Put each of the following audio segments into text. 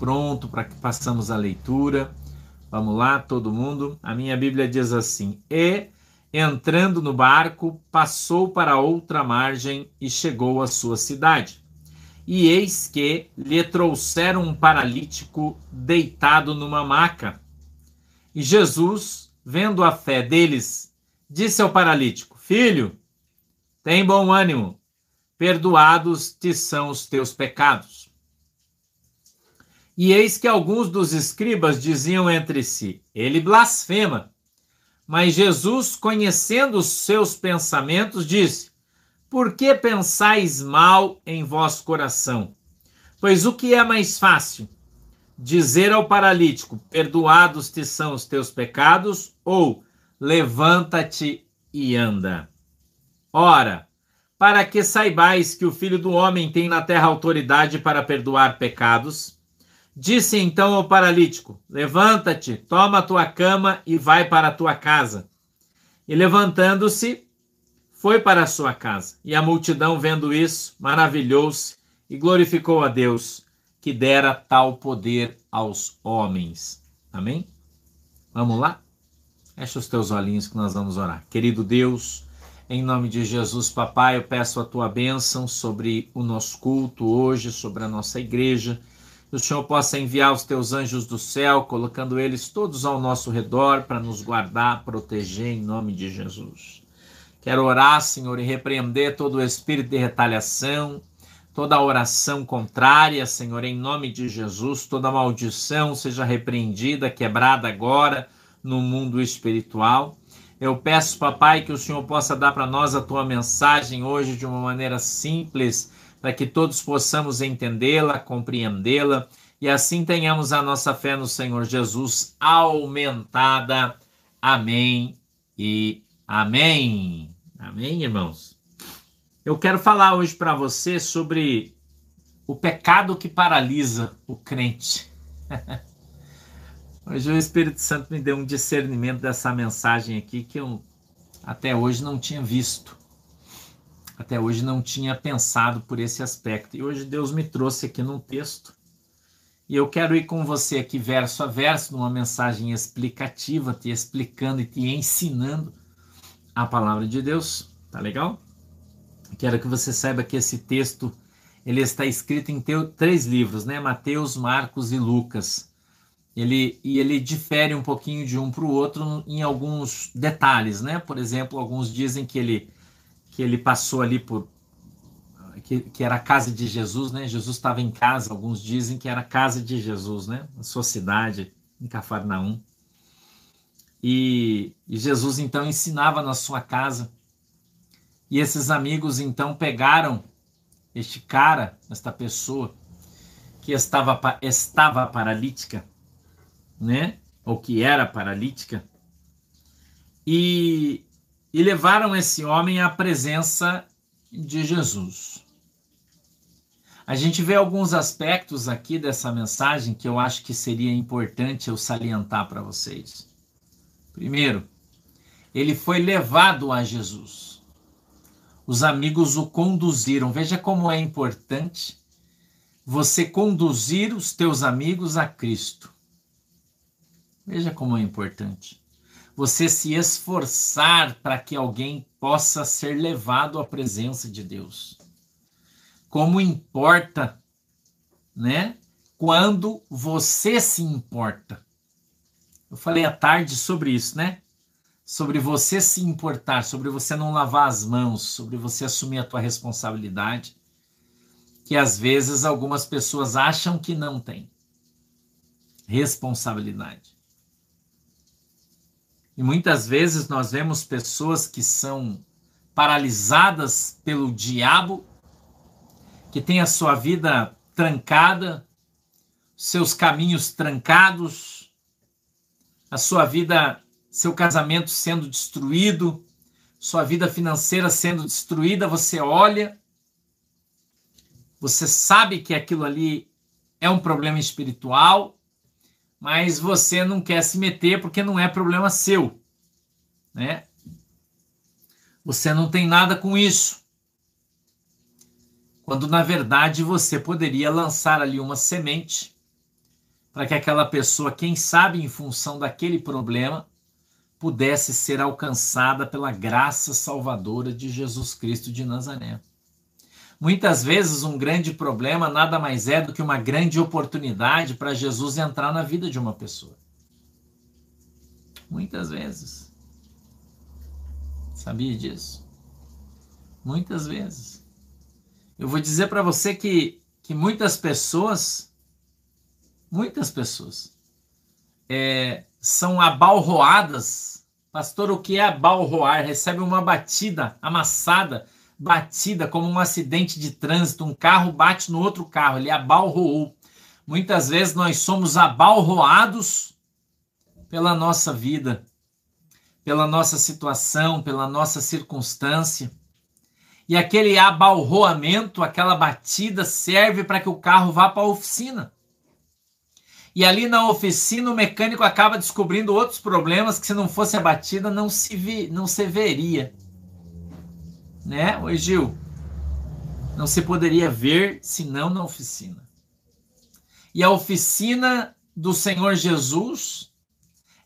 pronto para que passamos a leitura. Vamos lá, todo mundo. A minha Bíblia diz assim: E entrando no barco, passou para outra margem e chegou à sua cidade. E eis que lhe trouxeram um paralítico deitado numa maca. E Jesus, vendo a fé deles, disse ao paralítico: Filho, tem bom ânimo, perdoados te são os teus pecados. E eis que alguns dos escribas diziam entre si: Ele blasfema. Mas Jesus, conhecendo os seus pensamentos, disse: Por que pensais mal em vosso coração? Pois o que é mais fácil? Dizer ao paralítico: Perdoados te são os teus pecados, ou levanta-te e anda. Ora, para que saibais que o Filho do Homem tem na terra autoridade para perdoar pecados, Disse então ao paralítico: Levanta-te, toma a tua cama e vai para a tua casa. E levantando-se, foi para a sua casa. E a multidão, vendo isso, maravilhou-se e glorificou a Deus, que dera tal poder aos homens. Amém? Vamos lá? Fecha os teus olhinhos que nós vamos orar. Querido Deus, em nome de Jesus, papai, eu peço a tua bênção sobre o nosso culto hoje, sobre a nossa igreja que o Senhor possa enviar os teus anjos do céu, colocando eles todos ao nosso redor para nos guardar, proteger em nome de Jesus. Quero orar, Senhor, e repreender todo o espírito de retaliação, toda oração contrária, Senhor, em nome de Jesus, toda maldição seja repreendida, quebrada agora no mundo espiritual. Eu peço, papai, que o Senhor possa dar para nós a tua mensagem hoje de uma maneira simples para que todos possamos entendê-la, compreendê-la e assim tenhamos a nossa fé no Senhor Jesus aumentada. Amém e amém. Amém, irmãos? Eu quero falar hoje para você sobre o pecado que paralisa o crente. Hoje o Espírito Santo me deu um discernimento dessa mensagem aqui que eu até hoje não tinha visto até hoje não tinha pensado por esse aspecto. E hoje Deus me trouxe aqui num texto. E eu quero ir com você aqui verso a verso, numa mensagem explicativa, te explicando e te ensinando a palavra de Deus. Tá legal? Quero que você saiba que esse texto ele está escrito em três livros, né? Mateus, Marcos e Lucas. Ele, e ele difere um pouquinho de um para o outro em alguns detalhes, né? Por exemplo, alguns dizem que ele que ele passou ali por que, que era a casa de Jesus, né? Jesus estava em casa, alguns dizem que era a casa de Jesus, né? Na sua cidade, em Cafarnaum. E, e Jesus então ensinava na sua casa. E esses amigos então pegaram este cara, esta pessoa que estava, estava paralítica, né? Ou que era paralítica, e, e levaram esse homem à presença de Jesus. A gente vê alguns aspectos aqui dessa mensagem que eu acho que seria importante eu salientar para vocês. Primeiro, ele foi levado a Jesus. Os amigos o conduziram. Veja como é importante você conduzir os teus amigos a Cristo. Veja como é importante você se esforçar para que alguém possa ser levado à presença de Deus. Como importa, né? Quando você se importa. Eu falei à tarde sobre isso, né? Sobre você se importar, sobre você não lavar as mãos, sobre você assumir a tua responsabilidade, que às vezes algumas pessoas acham que não tem responsabilidade. E muitas vezes nós vemos pessoas que são paralisadas pelo diabo, que têm a sua vida trancada, seus caminhos trancados, a sua vida, seu casamento sendo destruído, sua vida financeira sendo destruída, você olha, você sabe que aquilo ali é um problema espiritual, mas você não quer se meter porque não é problema seu, né? Você não tem nada com isso. Quando na verdade você poderia lançar ali uma semente para que aquela pessoa, quem sabe em função daquele problema, pudesse ser alcançada pela graça salvadora de Jesus Cristo de Nazaré. Muitas vezes, um grande problema nada mais é do que uma grande oportunidade para Jesus entrar na vida de uma pessoa. Muitas vezes. Sabia disso? Muitas vezes. Eu vou dizer para você que, que muitas pessoas, muitas pessoas, é, são abalroadas. Pastor, o que é abalroar? Recebe uma batida, amassada, batida como um acidente de trânsito. Um carro bate no outro carro, ele abalroou. Muitas vezes nós somos abalroados pela nossa vida, pela nossa situação, pela nossa circunstância. E aquele abalroamento, aquela batida, serve para que o carro vá para a oficina. E ali na oficina o mecânico acaba descobrindo outros problemas que se não fosse a batida não se, vi, não se veria. Né, Oi, Gil? Não se poderia ver senão na oficina. E a oficina do Senhor Jesus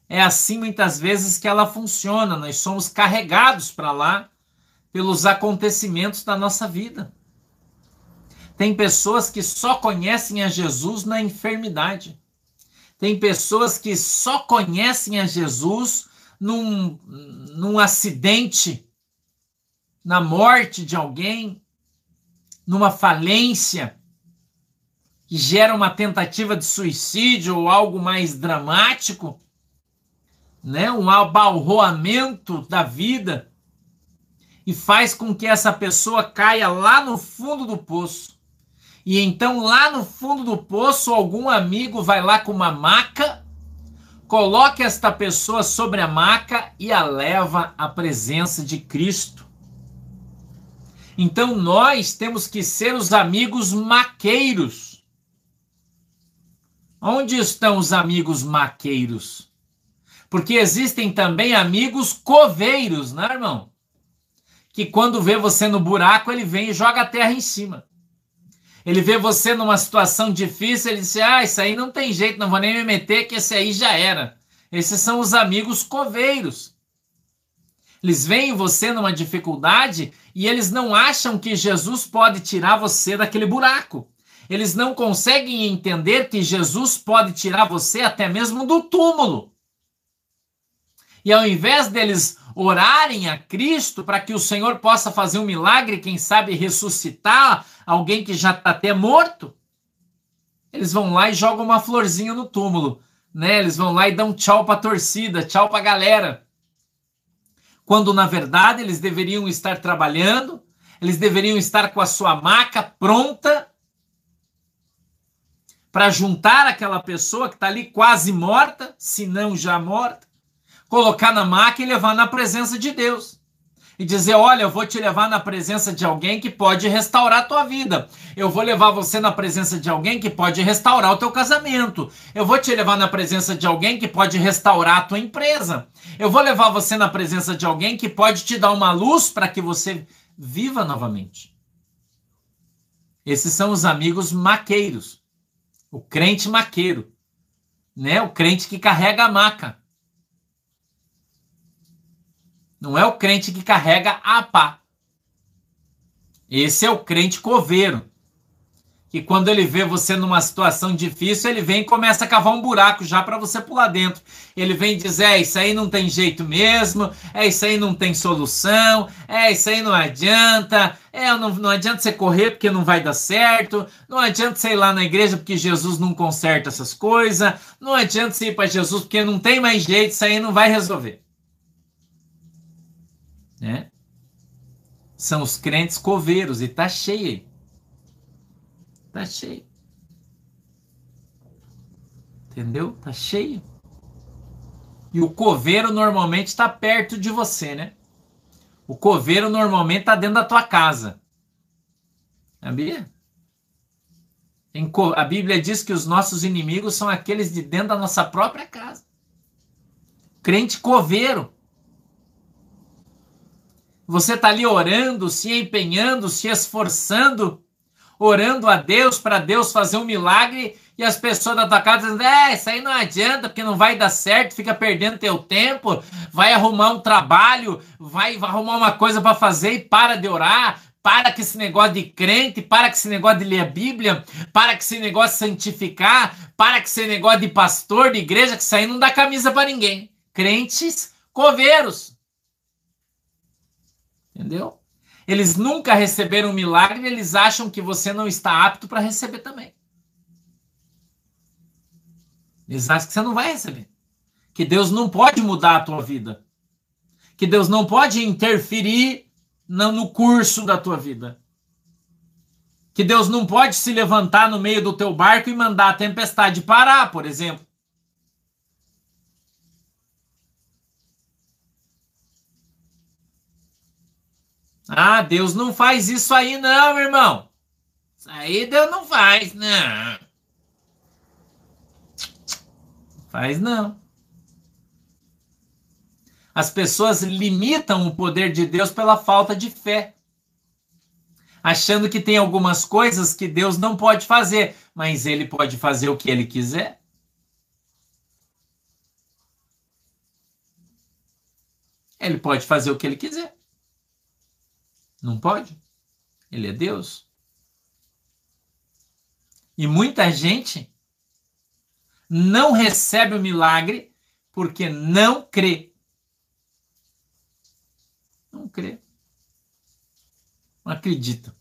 é assim muitas vezes que ela funciona. Nós somos carregados para lá pelos acontecimentos da nossa vida. Tem pessoas que só conhecem a Jesus na enfermidade. Tem pessoas que só conhecem a Jesus num, num acidente, na morte de alguém, numa falência que gera uma tentativa de suicídio ou algo mais dramático, né? um abalroamento da vida e faz com que essa pessoa caia lá no fundo do poço. E então, lá no fundo do poço, algum amigo vai lá com uma maca, coloca esta pessoa sobre a maca e a leva à presença de Cristo. Então, nós temos que ser os amigos maqueiros. Onde estão os amigos maqueiros? Porque existem também amigos coveiros, né, irmão? que quando vê você no buraco, ele vem e joga a terra em cima. Ele vê você numa situação difícil, ele diz: Ah, isso aí não tem jeito, não vou nem me meter, que esse aí já era. Esses são os amigos coveiros. Eles veem você numa dificuldade e eles não acham que Jesus pode tirar você daquele buraco. Eles não conseguem entender que Jesus pode tirar você até mesmo do túmulo. E ao invés deles orarem a Cristo para que o Senhor possa fazer um milagre, quem sabe ressuscitar alguém que já está até morto, eles vão lá e jogam uma florzinha no túmulo, né? Eles vão lá e dão tchau para a torcida, tchau para a galera. Quando na verdade eles deveriam estar trabalhando, eles deveriam estar com a sua maca pronta para juntar aquela pessoa que está ali quase morta, se não já morta, colocar na maca e levar na presença de Deus. E dizer: Olha, eu vou te levar na presença de alguém que pode restaurar a tua vida. Eu vou levar você na presença de alguém que pode restaurar o teu casamento. Eu vou te levar na presença de alguém que pode restaurar a tua empresa. Eu vou levar você na presença de alguém que pode te dar uma luz para que você viva novamente. Esses são os amigos maqueiros. O crente maqueiro, né? O crente que carrega a maca. Não é o crente que carrega a pá. Esse é o crente coveiro. Que quando ele vê você numa situação difícil, ele vem e começa a cavar um buraco já para você pular dentro. Ele vem dizer: é, isso aí não tem jeito mesmo, é, isso aí não tem solução, é, isso aí não adianta, é, não, não adianta você correr porque não vai dar certo, não adianta você ir lá na igreja porque Jesus não conserta essas coisas, não adianta você ir para Jesus porque não tem mais jeito, isso aí não vai resolver né? São os crentes coveiros e tá cheio. Tá cheio. Entendeu? Tá cheio. E o coveiro normalmente está perto de você, né? O coveiro normalmente está dentro da tua casa. Sabia? A Bíblia diz que os nossos inimigos são aqueles de dentro da nossa própria casa. Crente coveiro. Você está ali orando, se empenhando, se esforçando, orando a Deus para Deus fazer um milagre e as pessoas da tua casa dizendo, é, isso aí não adianta, porque não vai dar certo, fica perdendo teu tempo, vai arrumar um trabalho, vai, vai arrumar uma coisa para fazer e para de orar, para com esse negócio de crente, para com esse negócio de ler a Bíblia, para com esse negócio de santificar, para com esse negócio de pastor, de igreja, que isso aí não dá camisa para ninguém. Crentes coveiros. Entendeu? Eles nunca receberam um milagre, eles acham que você não está apto para receber também. Eles acham que você não vai receber. Que Deus não pode mudar a tua vida. Que Deus não pode interferir no curso da tua vida. Que Deus não pode se levantar no meio do teu barco e mandar a tempestade parar, por exemplo. Ah, Deus não faz isso aí não, irmão. Isso aí Deus não faz, não. Faz não. As pessoas limitam o poder de Deus pela falta de fé, achando que tem algumas coisas que Deus não pode fazer, mas ele pode fazer o que ele quiser. Ele pode fazer o que ele quiser. Não pode? Ele é Deus. E muita gente não recebe o milagre porque não crê. Não crê. Não acredita.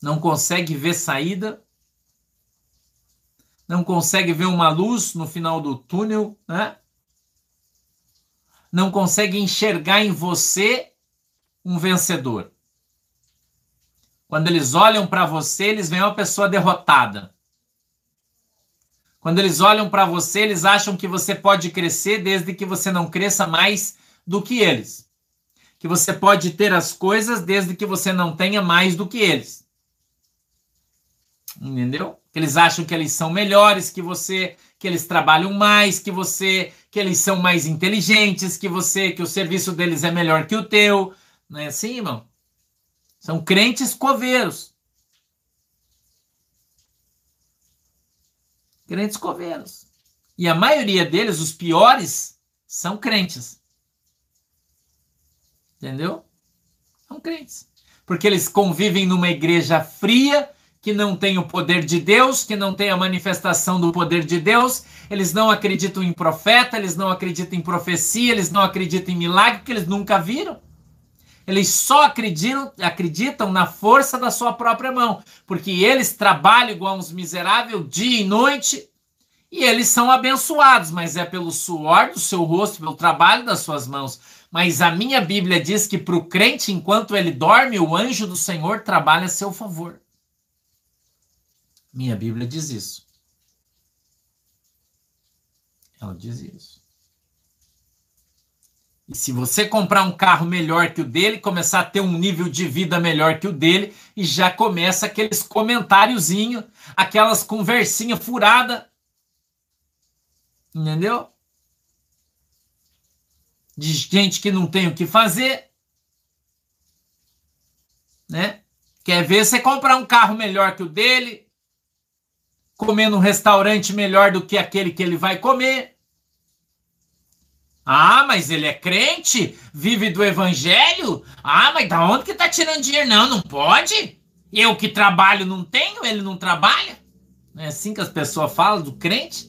Não consegue ver saída. Não consegue ver uma luz no final do túnel, né? Não consegue enxergar em você um vencedor. Quando eles olham para você, eles veem uma pessoa derrotada. Quando eles olham para você, eles acham que você pode crescer desde que você não cresça mais do que eles. Que você pode ter as coisas desde que você não tenha mais do que eles. Entendeu? Eles acham que eles são melhores que você, que eles trabalham mais que você, que eles são mais inteligentes que você, que o serviço deles é melhor que o teu. Não é assim, irmão? São crentes coveiros. Crentes coveiros. E a maioria deles, os piores, são crentes. Entendeu? São crentes. Porque eles convivem numa igreja fria, que não tem o poder de Deus, que não tem a manifestação do poder de Deus, eles não acreditam em profeta, eles não acreditam em profecia, eles não acreditam em milagre, que eles nunca viram. Eles só acreditam, acreditam na força da sua própria mão, porque eles trabalham igual uns miseráveis dia e noite, e eles são abençoados, mas é pelo suor do seu rosto, pelo trabalho das suas mãos. Mas a minha Bíblia diz que para o crente, enquanto ele dorme, o anjo do Senhor trabalha a seu favor. Minha Bíblia diz isso. Ela diz isso. E se você comprar um carro melhor que o dele, começar a ter um nível de vida melhor que o dele, e já começa aqueles comentáriozinhos, aquelas conversinhas furadas. Entendeu? de gente que não tem o que fazer, né? Quer ver você comprar um carro melhor que o dele, comer num restaurante melhor do que aquele que ele vai comer. Ah, mas ele é crente? Vive do evangelho? Ah, mas da onde que tá tirando dinheiro? Não, não pode. Eu que trabalho não tenho, ele não trabalha. Não é assim que as pessoas falam do crente?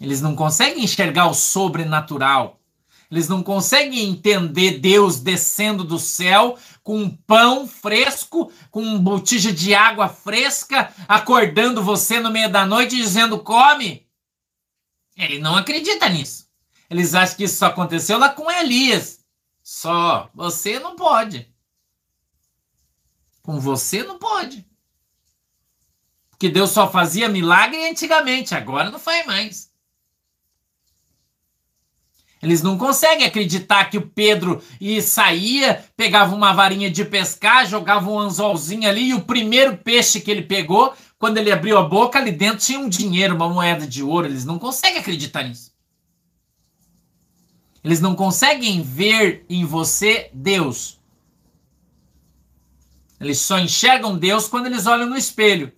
Eles não conseguem enxergar o sobrenatural. Eles não conseguem entender Deus descendo do céu com um pão fresco, com um botija de água fresca, acordando você no meio da noite e dizendo come. Ele não acredita nisso. Eles acham que isso só aconteceu lá com Elias. Só. Você não pode. Com você não pode. Porque Deus só fazia milagre antigamente, agora não faz mais. Eles não conseguem acreditar que o Pedro ia, saía, pegava uma varinha de pescar, jogava um anzolzinho ali e o primeiro peixe que ele pegou, quando ele abriu a boca, ali dentro tinha um dinheiro, uma moeda de ouro. Eles não conseguem acreditar nisso. Eles não conseguem ver em você Deus. Eles só enxergam Deus quando eles olham no espelho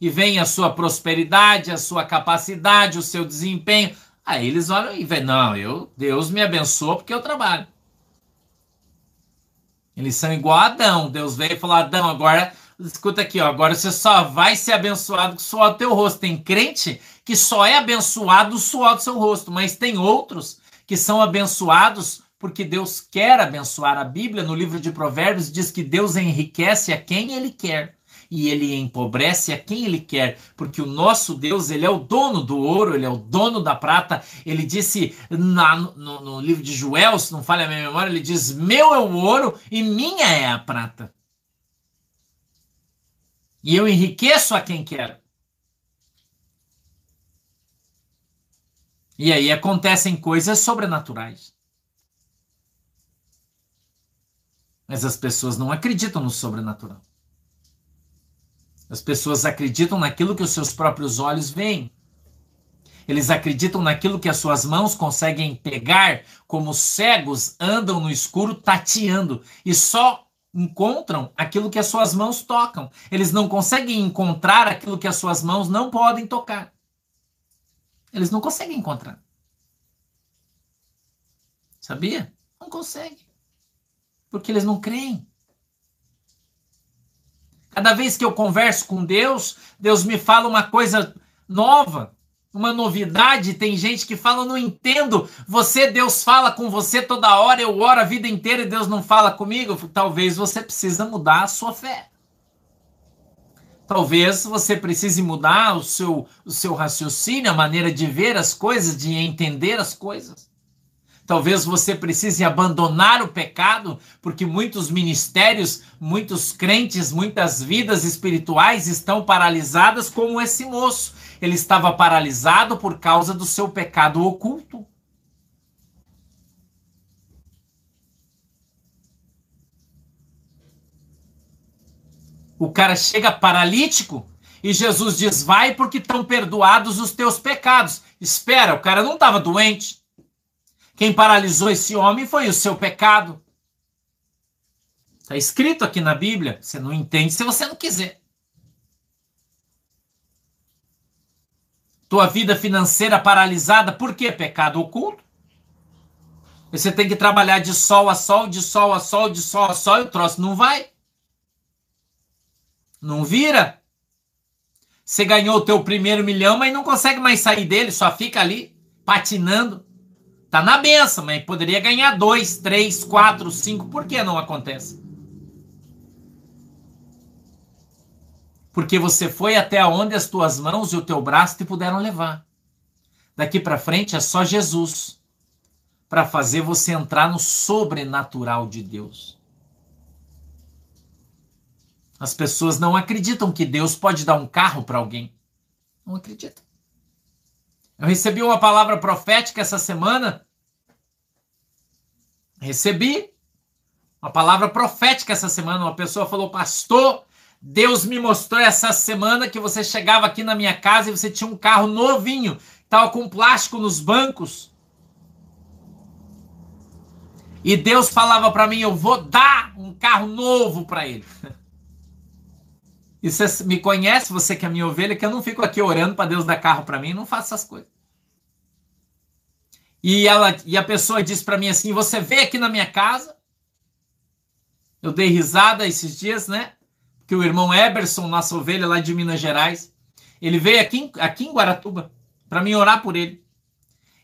e veem a sua prosperidade, a sua capacidade, o seu desempenho. Aí eles olham e veem, não, eu, Deus me abençoa porque eu trabalho. Eles são igual a Adão. Deus veio e falou: Adão, agora, escuta aqui, ó, agora você só vai ser abençoado com o suor do teu rosto. Tem crente que só é abençoado o suor do seu rosto, mas tem outros que são abençoados porque Deus quer abençoar. A Bíblia, no livro de Provérbios, diz que Deus enriquece a quem Ele quer e ele empobrece a quem ele quer, porque o nosso Deus, ele é o dono do ouro, ele é o dono da prata. Ele disse na, no, no, livro de Joel, se não falha a minha memória, ele diz: Meu é o ouro e minha é a prata. E eu enriqueço a quem quero. E aí acontecem coisas sobrenaturais. Mas as pessoas não acreditam no sobrenatural. As pessoas acreditam naquilo que os seus próprios olhos veem. Eles acreditam naquilo que as suas mãos conseguem pegar, como cegos andam no escuro tateando e só encontram aquilo que as suas mãos tocam. Eles não conseguem encontrar aquilo que as suas mãos não podem tocar. Eles não conseguem encontrar. Sabia? Não conseguem. Porque eles não creem. Cada vez que eu converso com Deus, Deus me fala uma coisa nova, uma novidade. Tem gente que fala, não entendo. Você, Deus fala com você toda hora, eu oro a vida inteira e Deus não fala comigo. Talvez você precisa mudar a sua fé. Talvez você precise mudar o seu, o seu raciocínio, a maneira de ver as coisas, de entender as coisas. Talvez você precise abandonar o pecado, porque muitos ministérios, muitos crentes, muitas vidas espirituais estão paralisadas, como esse moço. Ele estava paralisado por causa do seu pecado oculto. O cara chega paralítico e Jesus diz: Vai porque estão perdoados os teus pecados. Espera, o cara não estava doente. Quem paralisou esse homem foi o seu pecado. Está escrito aqui na Bíblia. Você não entende se você não quiser. Tua vida financeira paralisada, por quê? Pecado oculto. Você tem que trabalhar de sol a sol, de sol a sol, de sol a sol, e o troço não vai. Não vira. Você ganhou o teu primeiro milhão, mas não consegue mais sair dele, só fica ali patinando. Tá na benção, mas poderia ganhar dois, três, quatro, cinco. Por que não acontece? Porque você foi até onde as tuas mãos e o teu braço te puderam levar. Daqui para frente é só Jesus para fazer você entrar no sobrenatural de Deus. As pessoas não acreditam que Deus pode dar um carro para alguém. Não acreditam. Eu recebi uma palavra profética essa semana. Recebi uma palavra profética essa semana. Uma pessoa falou: Pastor, Deus me mostrou essa semana que você chegava aqui na minha casa e você tinha um carro novinho, estava com plástico nos bancos. E Deus falava para mim: Eu vou dar um carro novo para ele. E você me conhece, você que é minha ovelha, que eu não fico aqui orando para Deus dar carro para mim, não faço essas coisas. E, ela, e a pessoa disse para mim assim: Você veio aqui na minha casa? Eu dei risada esses dias, né? Que o irmão Eberson, nossa ovelha lá de Minas Gerais, ele veio aqui, aqui em Guaratuba para mim orar por ele.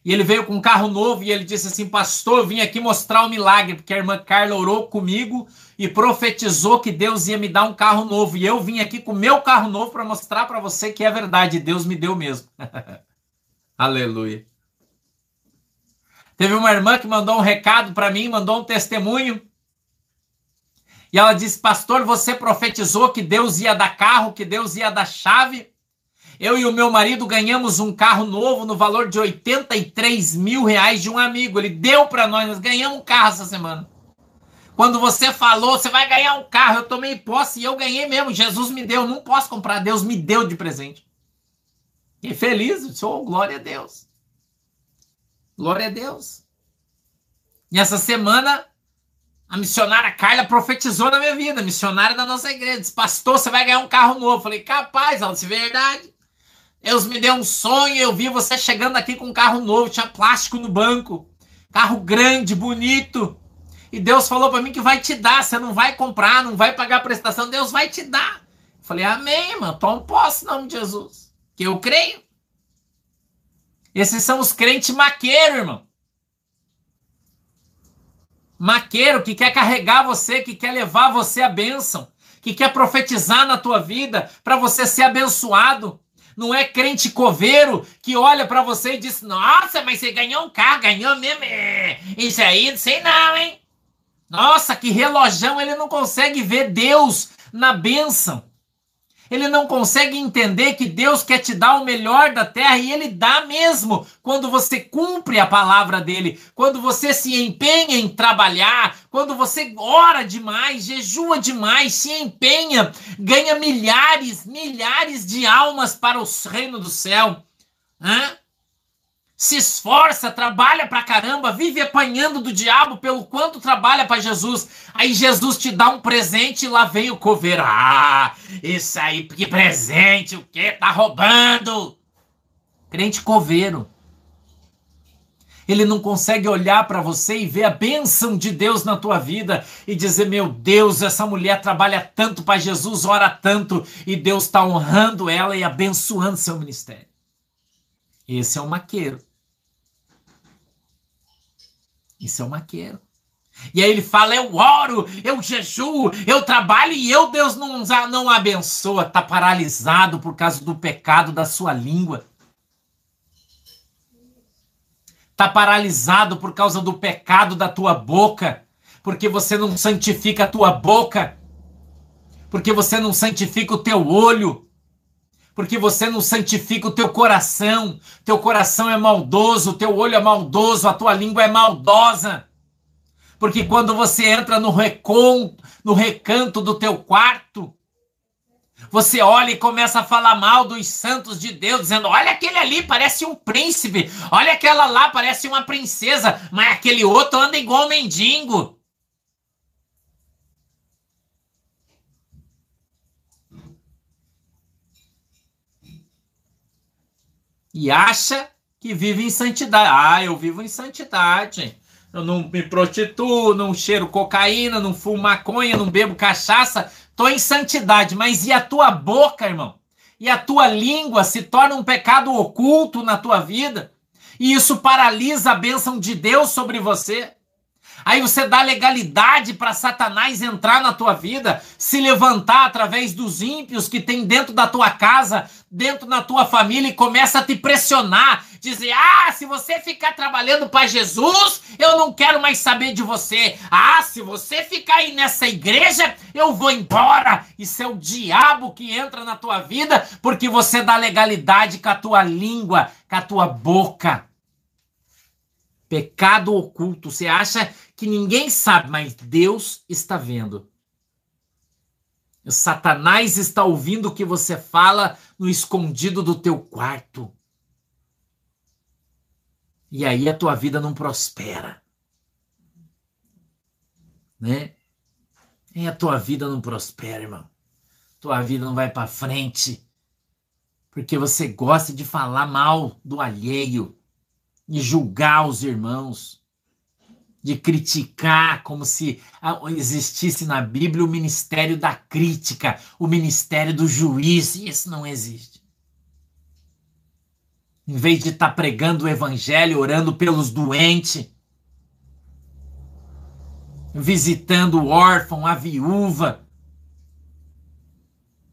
E ele veio com um carro novo e ele disse assim: Pastor, eu vim aqui mostrar o um milagre, porque a irmã Carla orou comigo e profetizou que Deus ia me dar um carro novo. E eu vim aqui com meu carro novo para mostrar para você que é verdade, Deus me deu mesmo. Aleluia. Teve uma irmã que mandou um recado para mim, mandou um testemunho. E ela disse: Pastor, você profetizou que Deus ia dar carro, que Deus ia dar chave. Eu e o meu marido ganhamos um carro novo no valor de 83 mil reais de um amigo. Ele deu para nós, nós ganhamos um carro essa semana. Quando você falou, você vai ganhar um carro, eu tomei posse e eu ganhei mesmo. Jesus me deu, não posso comprar, Deus me deu de presente. E feliz, sou glória a Deus. Glória a Deus. E essa semana, A missionária Carla profetizou na minha vida, missionária da nossa igreja. Disse, pastor, você vai ganhar um carro novo. Falei, capaz, ela disse, verdade. Deus me deu um sonho, eu vi você chegando aqui com um carro novo, tinha plástico no banco. Carro grande, bonito. E Deus falou para mim que vai te dar, você não vai comprar, não vai pagar a prestação, Deus vai te dar. Falei, amém, mano, toma posse em nome de Jesus. Que eu creio. Esses são os crentes maqueiros, irmão maqueiro que quer carregar você, que quer levar você à bênção, que quer profetizar na tua vida para você ser abençoado. Não é crente coveiro que olha para você e diz: Nossa, mas você ganhou um carro, ganhou mesmo. É, isso aí, não sei não, hein? Nossa, que relojão, ele não consegue ver Deus na bênção. Ele não consegue entender que Deus quer te dar o melhor da terra e ele dá mesmo quando você cumpre a palavra dele, quando você se empenha em trabalhar, quando você ora demais, jejua demais, se empenha, ganha milhares, milhares de almas para o reino do céu. Hã? Se esforça, trabalha pra caramba, vive apanhando do diabo pelo quanto trabalha para Jesus. Aí Jesus te dá um presente e lá vem o coveiro. Ah, isso aí, que presente, o que? Tá roubando. Crente coveiro. Ele não consegue olhar para você e ver a bênção de Deus na tua vida e dizer: Meu Deus, essa mulher trabalha tanto para Jesus, ora tanto, e Deus está honrando ela e abençoando seu ministério. Esse é o maqueiro. Isso é um maqueiro. E aí ele fala: eu oro, eu jejuo, eu trabalho e eu, Deus, não, não abençoa. Está paralisado por causa do pecado da sua língua. Está paralisado por causa do pecado da tua boca. Porque você não santifica a tua boca. Porque você não santifica o teu olho porque você não santifica o teu coração. Teu coração é maldoso, teu olho é maldoso, a tua língua é maldosa. Porque quando você entra no reconto, no recanto do teu quarto, você olha e começa a falar mal dos santos de Deus, dizendo: Olha aquele ali, parece um príncipe. Olha aquela lá, parece uma princesa. Mas aquele outro anda igual um mendigo. E acha que vive em santidade. Ah, eu vivo em santidade. Eu não me prostituo, não cheiro cocaína, não fumo maconha, não bebo cachaça. Tô em santidade. Mas e a tua boca, irmão? E a tua língua se torna um pecado oculto na tua vida? E isso paralisa a bênção de Deus sobre você? Aí você dá legalidade para Satanás entrar na tua vida, se levantar através dos ímpios que tem dentro da tua casa, dentro da tua família e começa a te pressionar, dizer: "Ah, se você ficar trabalhando para Jesus, eu não quero mais saber de você. Ah, se você ficar aí nessa igreja, eu vou embora". Isso é o diabo que entra na tua vida porque você dá legalidade com a tua língua, com a tua boca. Pecado oculto. Você acha que ninguém sabe, mas Deus está vendo. O Satanás está ouvindo o que você fala no escondido do teu quarto. E aí a tua vida não prospera. Né? E a tua vida não prospera, irmão. Tua vida não vai para frente. Porque você gosta de falar mal do alheio de julgar os irmãos, de criticar, como se existisse na Bíblia o ministério da crítica, o ministério do juiz, e isso não existe. Em vez de estar tá pregando o evangelho, orando pelos doentes, visitando o órfão, a viúva,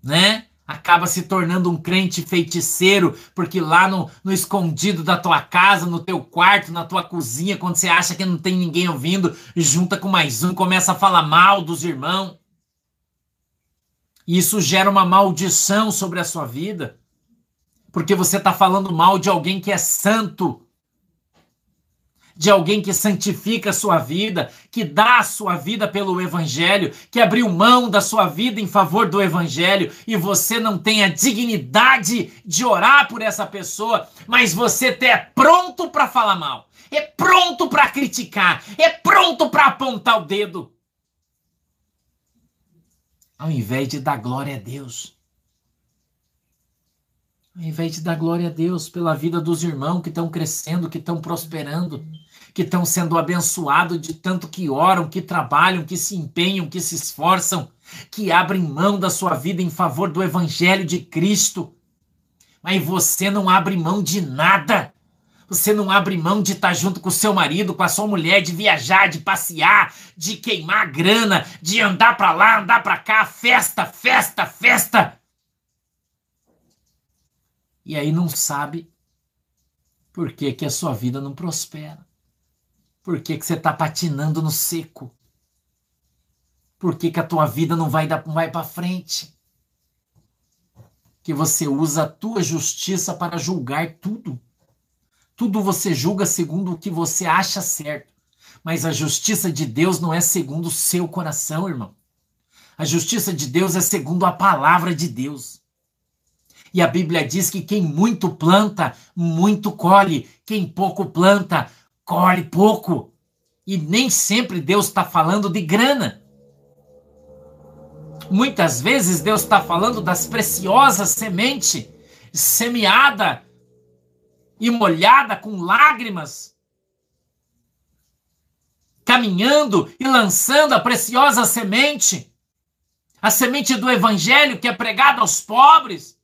né? Acaba se tornando um crente feiticeiro, porque lá no, no escondido da tua casa, no teu quarto, na tua cozinha, quando você acha que não tem ninguém ouvindo, junta com mais um, começa a falar mal dos irmãos. E isso gera uma maldição sobre a sua vida, porque você está falando mal de alguém que é santo de alguém que santifica a sua vida, que dá a sua vida pelo Evangelho, que abriu mão da sua vida em favor do Evangelho e você não tem a dignidade de orar por essa pessoa, mas você é pronto para falar mal, é pronto para criticar, é pronto para apontar o dedo. ao invés de dar glória a Deus. Ao invés de dar glória a Deus pela vida dos irmãos que estão crescendo, que estão prosperando, que estão sendo abençoados de tanto que oram, que trabalham, que se empenham, que se esforçam, que abrem mão da sua vida em favor do Evangelho de Cristo. Mas você não abre mão de nada. Você não abre mão de estar junto com o seu marido, com a sua mulher, de viajar, de passear, de queimar grana, de andar para lá, andar para cá, festa, festa, festa. E aí não sabe por que, que a sua vida não prospera. Por que, que você está patinando no seco? Por que, que a tua vida não vai, dar, vai para frente? Que você usa a tua justiça para julgar tudo. Tudo você julga segundo o que você acha certo. Mas a justiça de Deus não é segundo o seu coração, irmão. A justiça de Deus é segundo a palavra de Deus. E a Bíblia diz que quem muito planta, muito colhe. Quem pouco planta, colhe pouco. E nem sempre Deus está falando de grana. Muitas vezes Deus está falando das preciosas sementes semeada e molhada com lágrimas, caminhando e lançando a preciosa semente, a semente do evangelho que é pregada aos pobres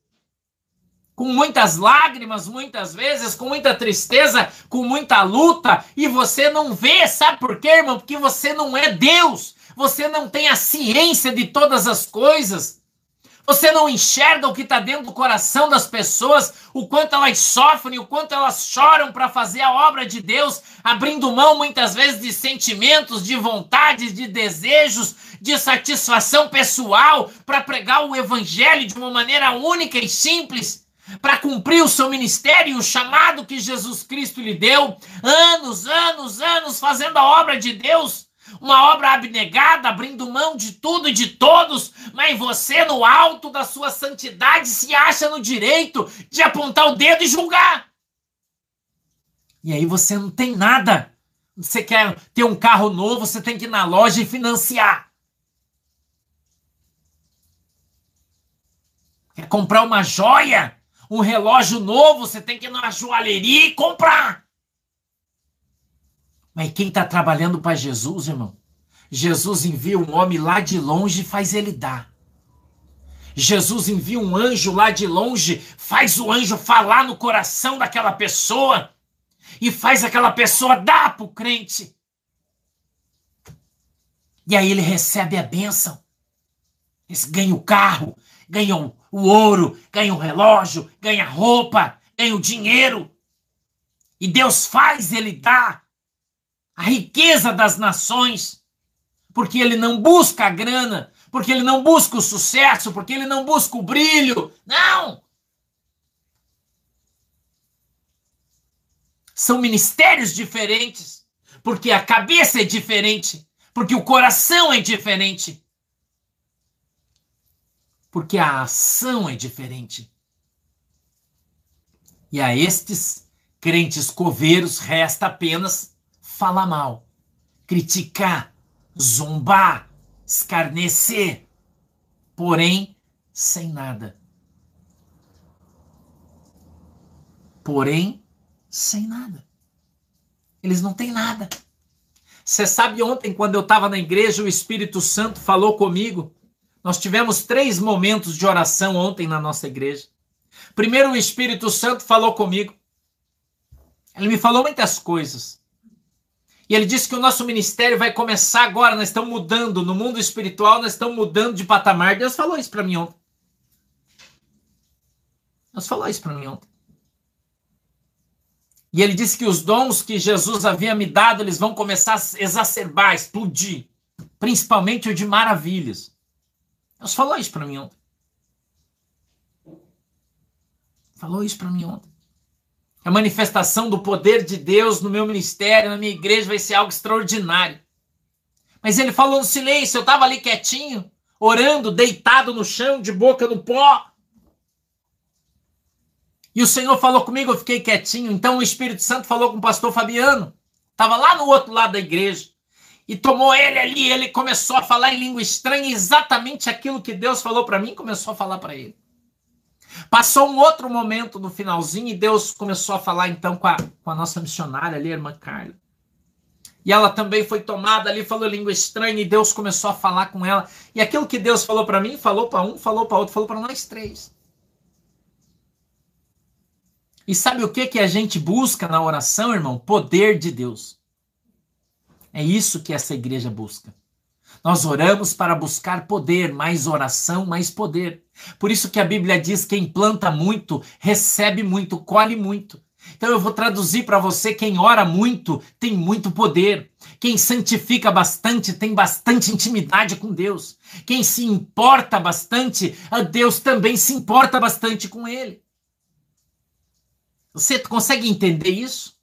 com muitas lágrimas, muitas vezes, com muita tristeza, com muita luta, e você não vê, sabe por quê, irmão? Porque você não é Deus, você não tem a ciência de todas as coisas. Você não enxerga o que está dentro do coração das pessoas, o quanto elas sofrem, o quanto elas choram para fazer a obra de Deus, abrindo mão muitas vezes de sentimentos, de vontades, de desejos, de satisfação pessoal para pregar o evangelho de uma maneira única e simples para cumprir o seu ministério, o chamado que Jesus Cristo lhe deu, anos, anos, anos fazendo a obra de Deus, uma obra abnegada, abrindo mão de tudo e de todos, mas você, no alto da sua santidade, se acha no direito de apontar o dedo e julgar. E aí você não tem nada. Você quer ter um carro novo, você tem que ir na loja e financiar. Quer comprar uma joia? Um relógio novo, você tem que ir na joalheria e comprar. Mas quem está trabalhando para Jesus, irmão? Jesus envia um homem lá de longe e faz ele dar. Jesus envia um anjo lá de longe, faz o anjo falar no coração daquela pessoa e faz aquela pessoa dar para o crente. E aí ele recebe a bênção. Ganha o carro, ganha o, o ouro, ganha o relógio, ganha roupa, ganha o dinheiro. E Deus faz ele dar a riqueza das nações, porque ele não busca a grana, porque ele não busca o sucesso, porque ele não busca o brilho. Não! São ministérios diferentes, porque a cabeça é diferente, porque o coração é diferente porque a ação é diferente. E a estes crentes coveiros resta apenas falar mal, criticar, zombar, escarnecer, porém sem nada. Porém, sem nada. Eles não têm nada. Você sabe, ontem, quando eu estava na igreja, o Espírito Santo falou comigo nós tivemos três momentos de oração ontem na nossa igreja. Primeiro, o Espírito Santo falou comigo. Ele me falou muitas coisas. E ele disse que o nosso ministério vai começar agora. Nós estamos mudando no mundo espiritual, nós estamos mudando de patamar. Deus falou isso para mim ontem. Deus falou isso para mim ontem. E ele disse que os dons que Jesus havia me dado, eles vão começar a exacerbar, explodir. Principalmente o de maravilhas. Deus falou isso para mim ontem. Falou isso para mim ontem. A manifestação do poder de Deus no meu ministério, na minha igreja, vai ser algo extraordinário. Mas ele falou no silêncio, eu estava ali quietinho, orando, deitado no chão, de boca no pó. E o Senhor falou comigo, eu fiquei quietinho. Então o Espírito Santo falou com o pastor Fabiano. Estava lá no outro lado da igreja. E tomou ele ali, ele começou a falar em língua estranha, exatamente aquilo que Deus falou para mim, começou a falar para ele. Passou um outro momento no finalzinho e Deus começou a falar então com a, com a nossa missionária ali, a irmã Carla. E ela também foi tomada ali, falou língua estranha e Deus começou a falar com ela. E aquilo que Deus falou para mim, falou para um, falou para outro, falou para nós três. E sabe o que que a gente busca na oração, irmão? Poder de Deus. É isso que essa igreja busca. Nós oramos para buscar poder, mais oração, mais poder. Por isso que a Bíblia diz: quem planta muito, recebe muito, colhe muito. Então eu vou traduzir para você: quem ora muito tem muito poder. Quem santifica bastante tem bastante intimidade com Deus. Quem se importa bastante, Deus também se importa bastante com ele. Você consegue entender isso?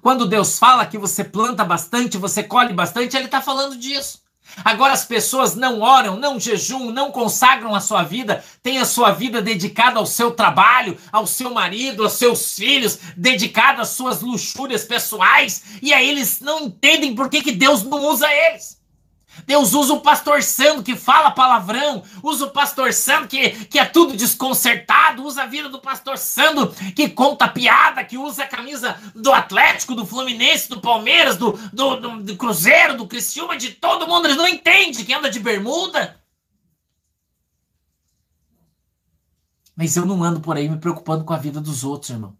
Quando Deus fala que você planta bastante, você colhe bastante, ele está falando disso. Agora as pessoas não oram, não jejum, não consagram a sua vida, têm a sua vida dedicada ao seu trabalho, ao seu marido, aos seus filhos, dedicada às suas luxúrias pessoais, e aí eles não entendem por que, que Deus não usa eles. Deus usa o pastor santo que fala palavrão, usa o pastor santo que, que é tudo desconcertado, usa a vida do pastor santo que conta piada, que usa a camisa do Atlético, do Fluminense, do Palmeiras, do, do, do, do Cruzeiro, do Criciúma, de todo mundo. Eles não entendem que anda de bermuda. Mas eu não ando por aí me preocupando com a vida dos outros, irmão.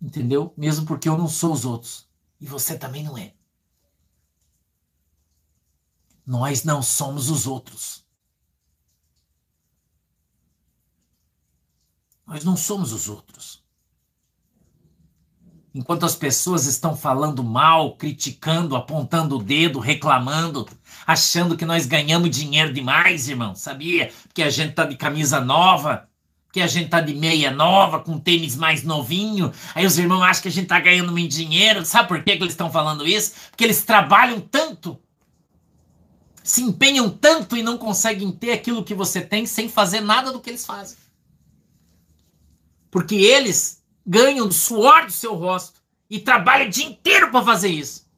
Entendeu? Mesmo porque eu não sou os outros. E você também não é. Nós não somos os outros. Nós não somos os outros. Enquanto as pessoas estão falando mal, criticando, apontando o dedo, reclamando, achando que nós ganhamos dinheiro demais, irmão, sabia? Porque a gente tá de camisa nova, porque a gente tá de meia nova, com tênis mais novinho. Aí os irmãos acham que a gente tá ganhando muito dinheiro. Sabe por que, que eles estão falando isso? Porque eles trabalham tanto se empenham tanto e não conseguem ter aquilo que você tem sem fazer nada do que eles fazem. Porque eles ganham do suor do seu rosto e trabalham o dia inteiro para fazer isso.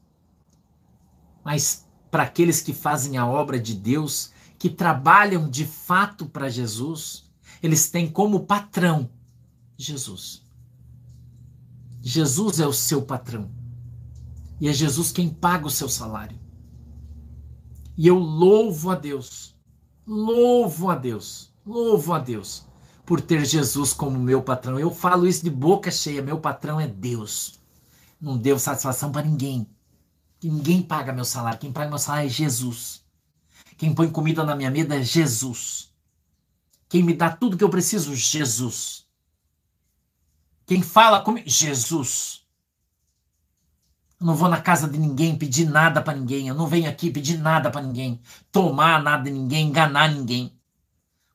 Mas para aqueles que fazem a obra de Deus, que trabalham de fato para Jesus, eles têm como patrão Jesus. Jesus é o seu patrão. E é Jesus quem paga o seu salário. E eu louvo a Deus, louvo a Deus, louvo a Deus por ter Jesus como meu patrão. Eu falo isso de boca cheia, meu patrão é Deus. Não devo satisfação para ninguém. Ninguém paga meu salário. Quem paga meu salário é Jesus. Quem põe comida na minha mesa é Jesus. Quem me dá tudo que eu preciso, Jesus. Quem fala comigo, Jesus. Eu não vou na casa de ninguém pedir nada para ninguém. Eu não venho aqui pedir nada para ninguém. Tomar nada de ninguém, enganar ninguém.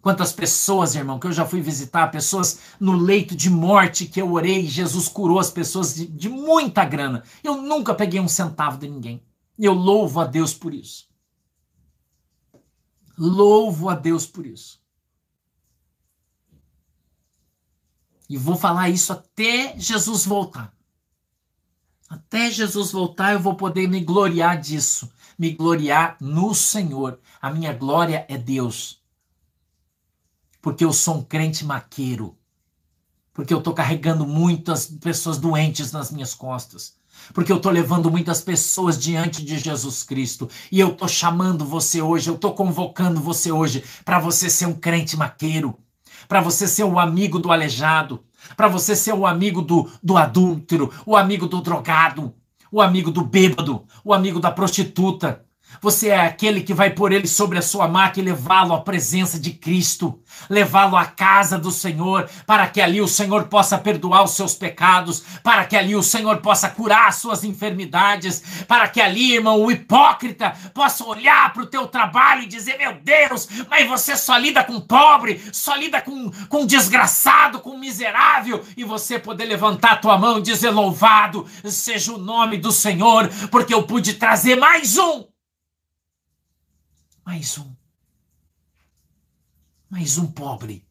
Quantas pessoas, irmão, que eu já fui visitar, pessoas no leito de morte que eu orei, Jesus curou as pessoas de, de muita grana. Eu nunca peguei um centavo de ninguém. Eu louvo a Deus por isso. Louvo a Deus por isso. E vou falar isso até Jesus voltar. Até Jesus voltar, eu vou poder me gloriar disso, me gloriar no Senhor. A minha glória é Deus. Porque eu sou um crente maqueiro. Porque eu estou carregando muitas pessoas doentes nas minhas costas. Porque eu estou levando muitas pessoas diante de Jesus Cristo. E eu estou chamando você hoje, eu estou convocando você hoje para você ser um crente maqueiro. Para você ser o amigo do aleijado para você ser o amigo do, do adúltero, o amigo do drogado, o amigo do bêbado, o amigo da prostituta, você é aquele que vai pôr ele sobre a sua maca e levá-lo à presença de Cristo, levá-lo à casa do Senhor, para que ali o Senhor possa perdoar os seus pecados, para que ali o Senhor possa curar as suas enfermidades, para que ali, irmão, o hipócrita possa olhar para o teu trabalho e dizer: Meu Deus, mas você só lida com pobre, só lida com, com desgraçado, com miserável, e você poder levantar a tua mão e dizer: Louvado seja o nome do Senhor, porque eu pude trazer mais um mais um. Mais um pobre.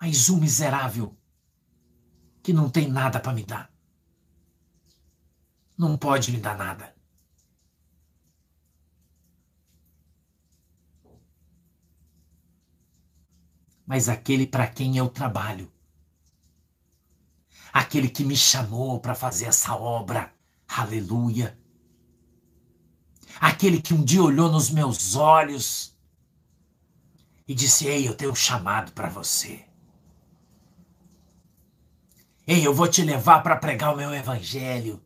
Mais um miserável que não tem nada para me dar. Não pode me dar nada. Mas aquele para quem eu trabalho, aquele que me chamou para fazer essa obra, aleluia Aquele que um dia olhou nos meus olhos e disse: Ei, eu tenho um chamado para você. Ei, eu vou te levar para pregar o meu evangelho.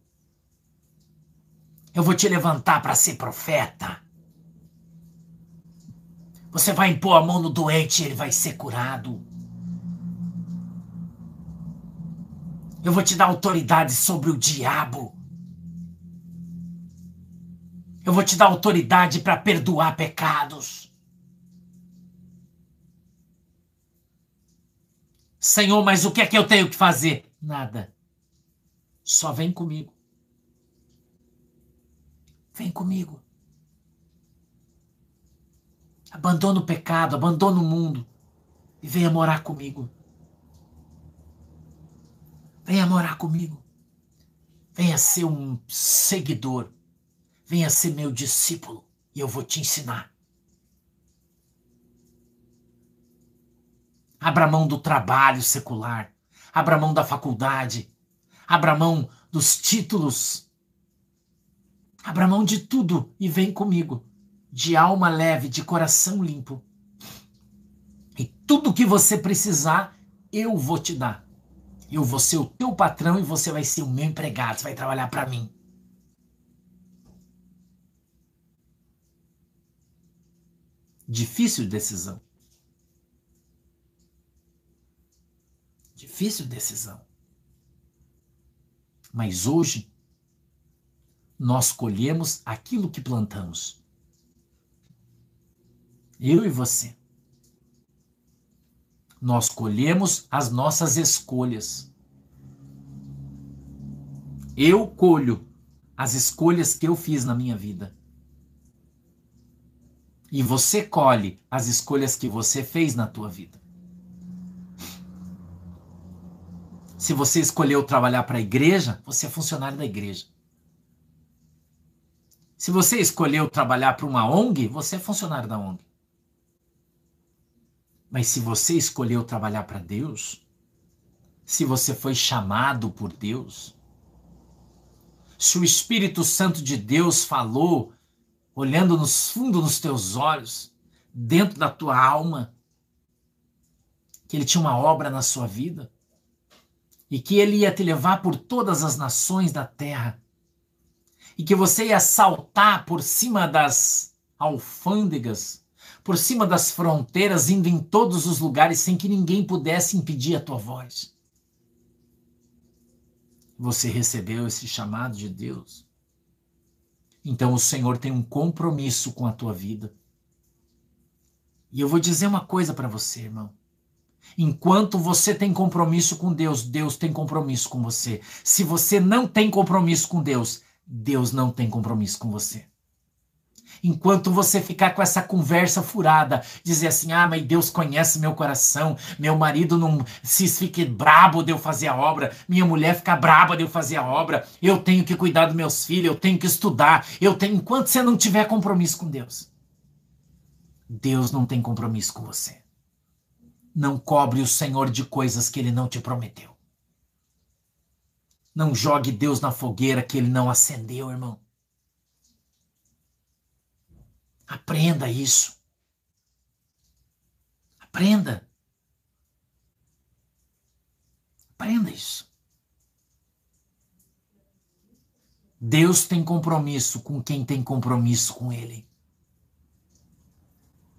Eu vou te levantar para ser profeta. Você vai impor a mão no doente e ele vai ser curado. Eu vou te dar autoridade sobre o diabo. Eu vou te dar autoridade para perdoar pecados. Senhor, mas o que é que eu tenho que fazer? Nada. Só vem comigo. Vem comigo. Abandona o pecado, abandona o mundo e venha morar comigo. Venha morar comigo. Venha ser um seguidor. Venha ser meu discípulo e eu vou te ensinar. Abra mão do trabalho secular. Abra mão da faculdade. Abra mão dos títulos. Abra mão de tudo e vem comigo de alma leve, de coração limpo. E tudo que você precisar, eu vou te dar. Eu vou ser o teu patrão e você vai ser o meu empregado, você vai trabalhar para mim. Difícil decisão. Difícil decisão. Mas hoje nós colhemos aquilo que plantamos. Eu e você. Nós colhemos as nossas escolhas. Eu colho as escolhas que eu fiz na minha vida. E você colhe as escolhas que você fez na tua vida. Se você escolheu trabalhar para a igreja, você é funcionário da igreja. Se você escolheu trabalhar para uma ONG, você é funcionário da ONG. Mas se você escolheu trabalhar para Deus, se você foi chamado por Deus, se o Espírito Santo de Deus falou, olhando nos fundos dos teus olhos, dentro da tua alma, que ele tinha uma obra na sua vida e que ele ia te levar por todas as nações da terra e que você ia saltar por cima das alfândegas por cima das fronteiras, indo em todos os lugares sem que ninguém pudesse impedir a tua voz. Você recebeu esse chamado de Deus. Então o Senhor tem um compromisso com a tua vida. E eu vou dizer uma coisa para você, irmão. Enquanto você tem compromisso com Deus, Deus tem compromisso com você. Se você não tem compromisso com Deus, Deus não tem compromisso com você. Enquanto você ficar com essa conversa furada, dizer assim: ah, mas Deus conhece meu coração, meu marido não se fique brabo de eu fazer a obra, minha mulher fica braba de eu fazer a obra, eu tenho que cuidar dos meus filhos, eu tenho que estudar, eu tenho. Enquanto você não tiver compromisso com Deus, Deus não tem compromisso com você. Não cobre o Senhor de coisas que ele não te prometeu. Não jogue Deus na fogueira que ele não acendeu, irmão. Aprenda isso. Aprenda. Aprenda isso. Deus tem compromisso com quem tem compromisso com Ele.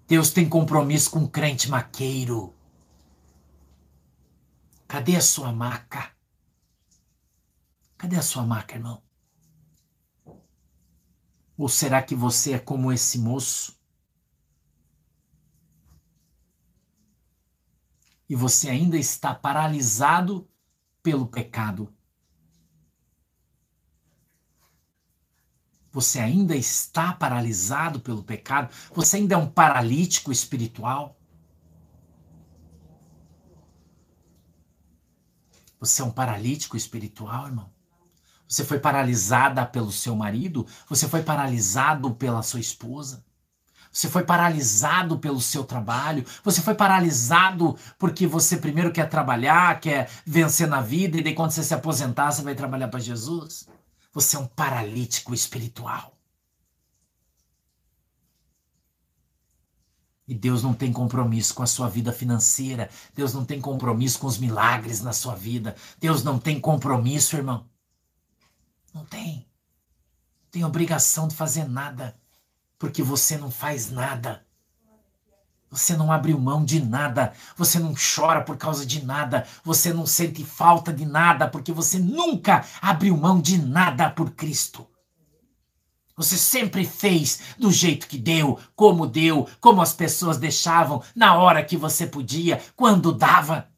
Deus tem compromisso com o crente maqueiro. Cadê a sua maca? Cadê a sua maca, irmão? Ou será que você é como esse moço? E você ainda está paralisado pelo pecado. Você ainda está paralisado pelo pecado? Você ainda é um paralítico espiritual? Você é um paralítico espiritual, irmão? Você foi paralisada pelo seu marido? Você foi paralisado pela sua esposa? Você foi paralisado pelo seu trabalho. Você foi paralisado porque você primeiro quer trabalhar, quer vencer na vida, e daí quando você se aposentar, você vai trabalhar para Jesus. Você é um paralítico espiritual. E Deus não tem compromisso com a sua vida financeira. Deus não tem compromisso com os milagres na sua vida. Deus não tem compromisso, irmão. Não tem. Tem obrigação de fazer nada porque você não faz nada. Você não abriu mão de nada, você não chora por causa de nada, você não sente falta de nada, porque você nunca abriu mão de nada por Cristo. Você sempre fez do jeito que deu, como deu, como as pessoas deixavam, na hora que você podia, quando dava.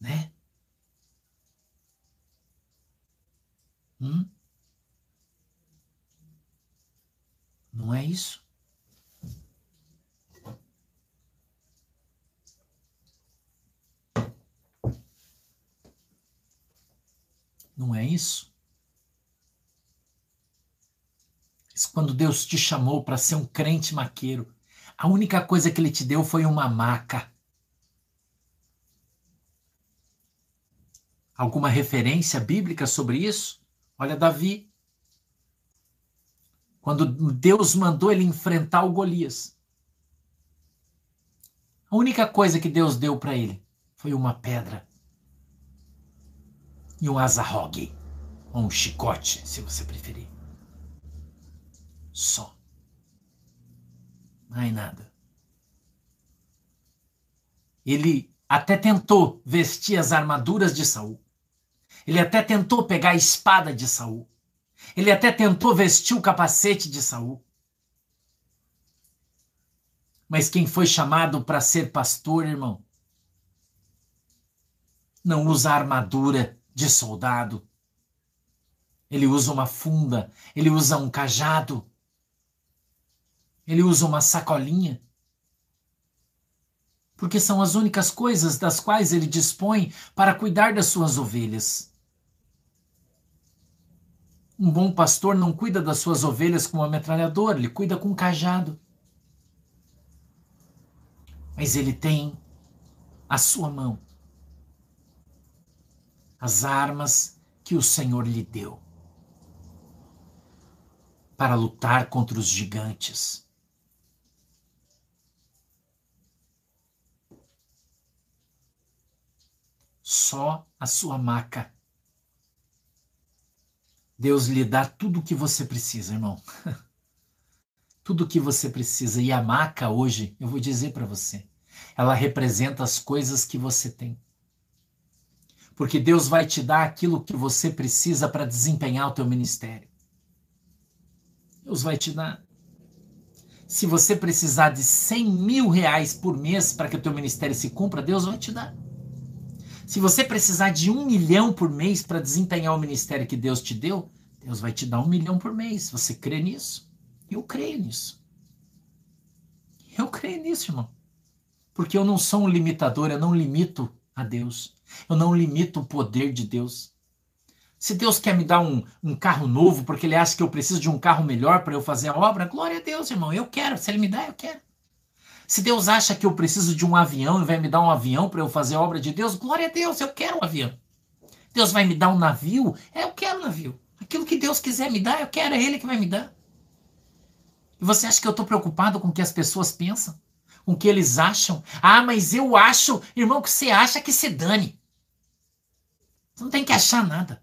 Né? Hum? Não é isso? Não é isso? Quando Deus te chamou para ser um crente maqueiro, a única coisa que ele te deu foi uma maca. Alguma referência bíblica sobre isso? Olha Davi. Quando Deus mandou ele enfrentar o Golias. A única coisa que Deus deu para ele foi uma pedra e um azarrogue, ou um chicote, se você preferir. Só. Mais nada. Ele até tentou vestir as armaduras de Saul. Ele até tentou pegar a espada de Saul. Ele até tentou vestir o capacete de Saul. Mas quem foi chamado para ser pastor, irmão, não usa armadura de soldado. Ele usa uma funda, ele usa um cajado, ele usa uma sacolinha. Porque são as únicas coisas das quais ele dispõe para cuidar das suas ovelhas. Um bom pastor não cuida das suas ovelhas com uma metralhadora, ele cuida com um cajado. Mas ele tem a sua mão, as armas que o Senhor lhe deu para lutar contra os gigantes. Só a sua maca Deus lhe dá tudo o que você precisa, irmão. tudo o que você precisa. E a maca hoje, eu vou dizer para você, ela representa as coisas que você tem. Porque Deus vai te dar aquilo que você precisa para desempenhar o teu ministério. Deus vai te dar. Se você precisar de 100 mil reais por mês para que o teu ministério se cumpra, Deus vai te dar. Se você precisar de um milhão por mês para desempenhar o ministério que Deus te deu, Deus vai te dar um milhão por mês. Você crê nisso? Eu creio nisso. Eu creio nisso, irmão. Porque eu não sou um limitador, eu não limito a Deus. Eu não limito o poder de Deus. Se Deus quer me dar um, um carro novo porque Ele acha que eu preciso de um carro melhor para eu fazer a obra, glória a Deus, irmão. Eu quero. Se Ele me dá, eu quero. Se Deus acha que eu preciso de um avião e vai me dar um avião para eu fazer a obra de Deus, glória a Deus, eu quero um avião. Deus vai me dar um navio, é, eu quero um navio. Aquilo que Deus quiser me dar, eu quero, é Ele que vai me dar. E você acha que eu estou preocupado com o que as pessoas pensam? Com o que eles acham? Ah, mas eu acho, irmão, que você acha que se dane. Você não tem que achar nada.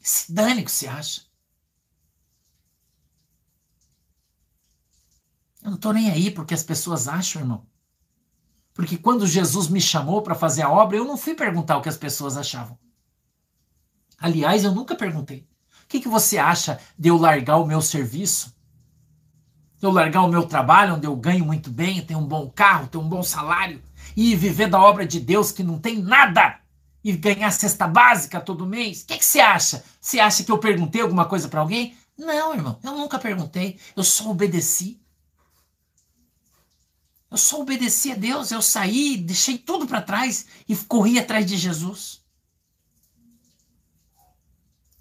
Se dane o que você acha. Eu não estou nem aí porque as pessoas acham, irmão. Porque quando Jesus me chamou para fazer a obra, eu não fui perguntar o que as pessoas achavam. Aliás, eu nunca perguntei. O que, que você acha de eu largar o meu serviço? De eu largar o meu trabalho, onde eu ganho muito bem, tenho um bom carro, tenho um bom salário, e viver da obra de Deus que não tem nada? E ganhar cesta básica todo mês? O que, que você acha? Você acha que eu perguntei alguma coisa para alguém? Não, irmão, eu nunca perguntei. Eu só obedeci. Eu só obedeci a Deus, eu saí, deixei tudo para trás e corri atrás de Jesus.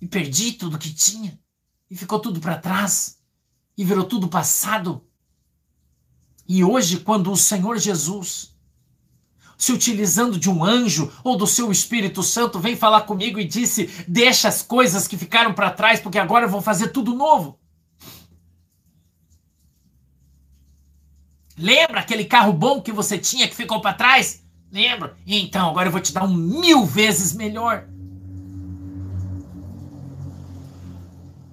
E perdi tudo que tinha. E ficou tudo para trás. e virou tudo passado. E hoje, quando o Senhor Jesus, se utilizando de um anjo ou do seu Espírito Santo, vem falar comigo e disse: Deixa as coisas que ficaram para trás, porque agora eu vou fazer tudo novo. Lembra aquele carro bom que você tinha que ficou para trás? Lembra? Então, agora eu vou te dar um mil vezes melhor.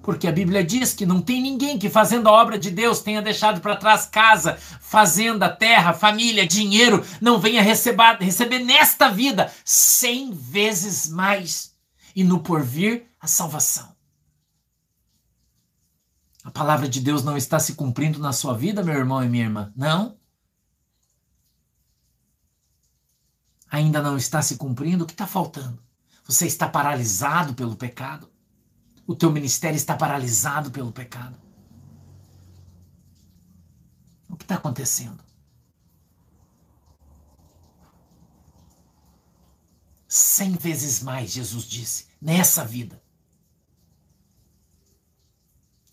Porque a Bíblia diz que não tem ninguém que fazendo a obra de Deus tenha deixado para trás casa, fazenda, terra, família, dinheiro, não venha receber, receber nesta vida cem vezes mais e no porvir a salvação. A palavra de Deus não está se cumprindo na sua vida, meu irmão e minha irmã? Não? Ainda não está se cumprindo? O que está faltando? Você está paralisado pelo pecado? O teu ministério está paralisado pelo pecado. O que está acontecendo? Cem vezes mais, Jesus disse, nessa vida.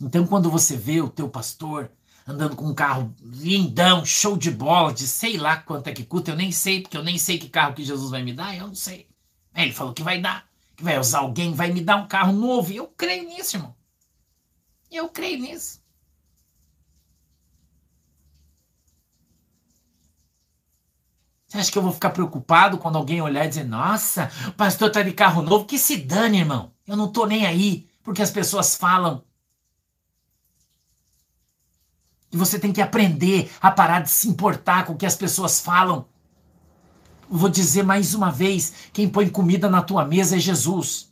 Então, quando você vê o teu pastor andando com um carro lindão, show de bola, de sei lá quanto é que custa, eu nem sei, porque eu nem sei que carro que Jesus vai me dar, eu não sei. Ele falou que vai dar que vai usar alguém, vai me dar um carro novo. E eu creio nisso, irmão. Eu creio nisso. Você acha que eu vou ficar preocupado quando alguém olhar e dizer: Nossa, o pastor tá de carro novo? Que se dane, irmão. Eu não tô nem aí, porque as pessoas falam. E você tem que aprender a parar de se importar com o que as pessoas falam. Vou dizer mais uma vez: quem põe comida na tua mesa é Jesus.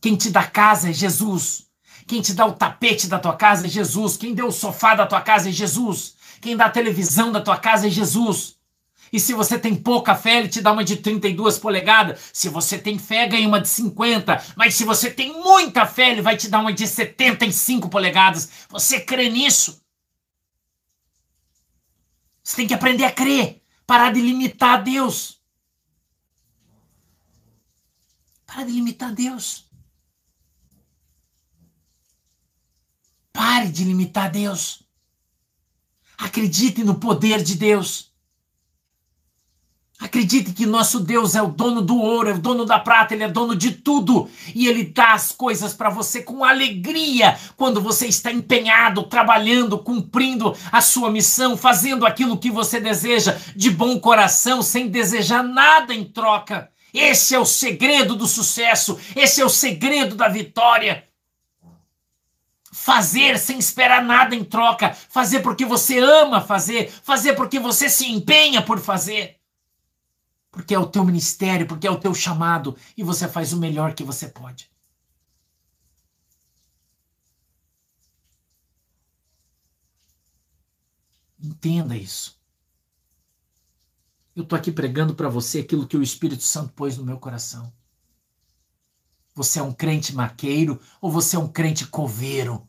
Quem te dá casa é Jesus. Quem te dá o tapete da tua casa é Jesus. Quem deu o sofá da tua casa é Jesus. Quem dá a televisão da tua casa é Jesus. E se você tem pouca fé, ele te dá uma de 32 polegadas. Se você tem fé, ganha uma de 50. Mas se você tem muita fé, ele vai te dar uma de 75 polegadas. Você crê nisso? Você tem que aprender a crer. Parar de limitar Deus. Para de limitar Deus. Pare de limitar Deus. Acredite no poder de Deus. Acredite que nosso Deus é o dono do ouro, é o dono da prata, ele é dono de tudo. E ele dá as coisas para você com alegria quando você está empenhado, trabalhando, cumprindo a sua missão, fazendo aquilo que você deseja de bom coração, sem desejar nada em troca. Esse é o segredo do sucesso, esse é o segredo da vitória. Fazer sem esperar nada em troca, fazer porque você ama fazer, fazer porque você se empenha por fazer porque é o teu ministério, porque é o teu chamado e você faz o melhor que você pode. Entenda isso. Eu estou aqui pregando para você aquilo que o Espírito Santo pôs no meu coração. Você é um crente maqueiro ou você é um crente coveiro?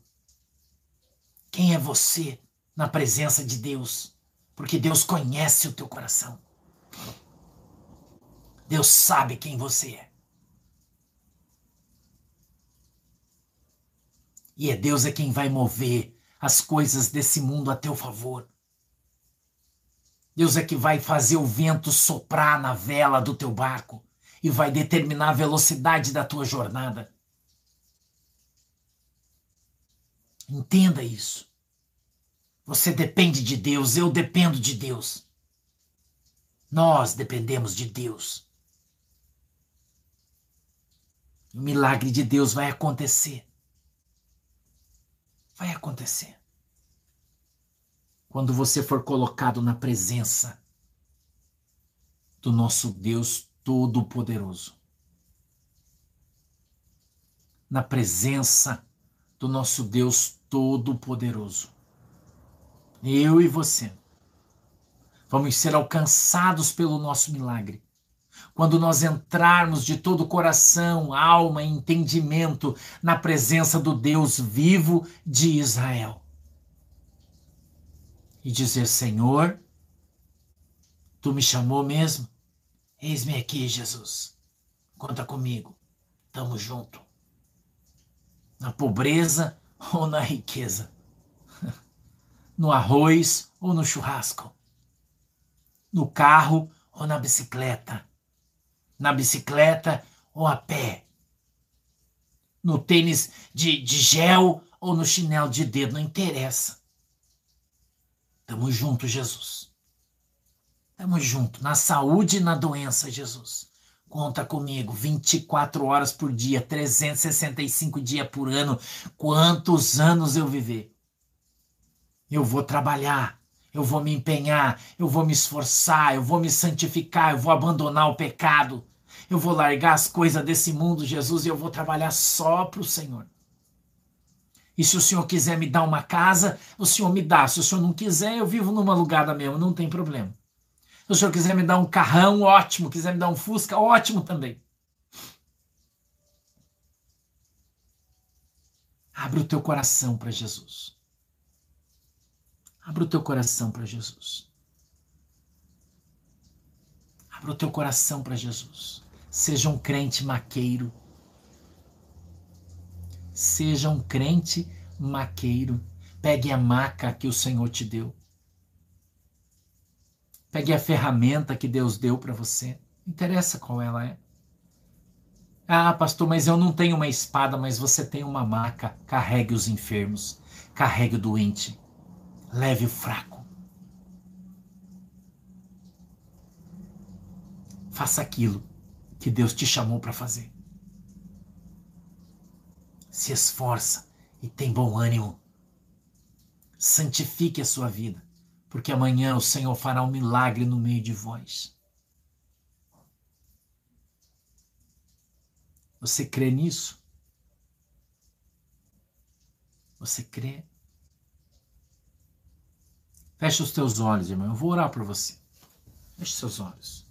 Quem é você na presença de Deus? Porque Deus conhece o teu coração. Deus sabe quem você é. E é Deus é quem vai mover as coisas desse mundo a teu favor. Deus é que vai fazer o vento soprar na vela do teu barco e vai determinar a velocidade da tua jornada. Entenda isso. Você depende de Deus, eu dependo de Deus. Nós dependemos de Deus. O milagre de Deus vai acontecer. Vai acontecer. Quando você for colocado na presença do nosso Deus Todo-Poderoso. Na presença do nosso Deus Todo-Poderoso. Eu e você vamos ser alcançados pelo nosso milagre quando nós entrarmos de todo coração, alma e entendimento na presença do Deus vivo de Israel. E dizer: Senhor, tu me chamou mesmo? Eis-me aqui, Jesus. Conta comigo. Tamo junto. Na pobreza ou na riqueza, no arroz ou no churrasco, no carro ou na bicicleta, na bicicleta ou a pé, no tênis de, de gel ou no chinelo de dedo, não interessa. Tamo junto, Jesus. Tamo junto, na saúde e na doença, Jesus. Conta comigo, 24 horas por dia, 365 dias por ano. Quantos anos eu viver? Eu vou trabalhar, eu vou me empenhar, eu vou me esforçar, eu vou me santificar, eu vou abandonar o pecado. Eu vou largar as coisas desse mundo, Jesus, e eu vou trabalhar só para o Senhor. E se o Senhor quiser me dar uma casa, o Senhor me dá. Se o Senhor não quiser, eu vivo numa alugada mesmo, não tem problema. Se o senhor quiser me dar um carrão, ótimo. Quiser me dar um Fusca, ótimo também. Abre o teu coração para Jesus. Abre o teu coração para Jesus. Abre o teu coração para Jesus. Seja um crente maqueiro. Seja um crente maqueiro. Pegue a maca que o Senhor te deu. Pegue a ferramenta que Deus deu para você. Não interessa qual ela é. Ah, pastor, mas eu não tenho uma espada, mas você tem uma maca. Carregue os enfermos, carregue o doente, leve o fraco. Faça aquilo que Deus te chamou para fazer. Se esforça e tem bom ânimo. Santifique a sua vida porque amanhã o Senhor fará um milagre no meio de vós. Você crê nisso? Você crê? Feche os teus olhos, irmão. Eu vou orar por você. Feche os seus olhos.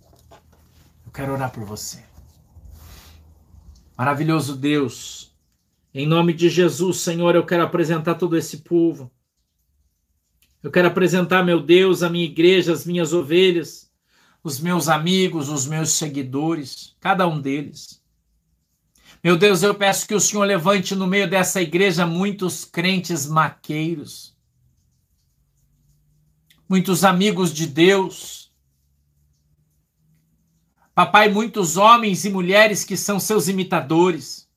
Eu quero orar por você. Maravilhoso Deus, em nome de Jesus, Senhor, eu quero apresentar todo esse povo. Eu quero apresentar, meu Deus, a minha igreja, as minhas ovelhas, os meus amigos, os meus seguidores, cada um deles. Meu Deus, eu peço que o Senhor levante no meio dessa igreja muitos crentes maqueiros, muitos amigos de Deus. Papai, muitos homens e mulheres que são seus imitadores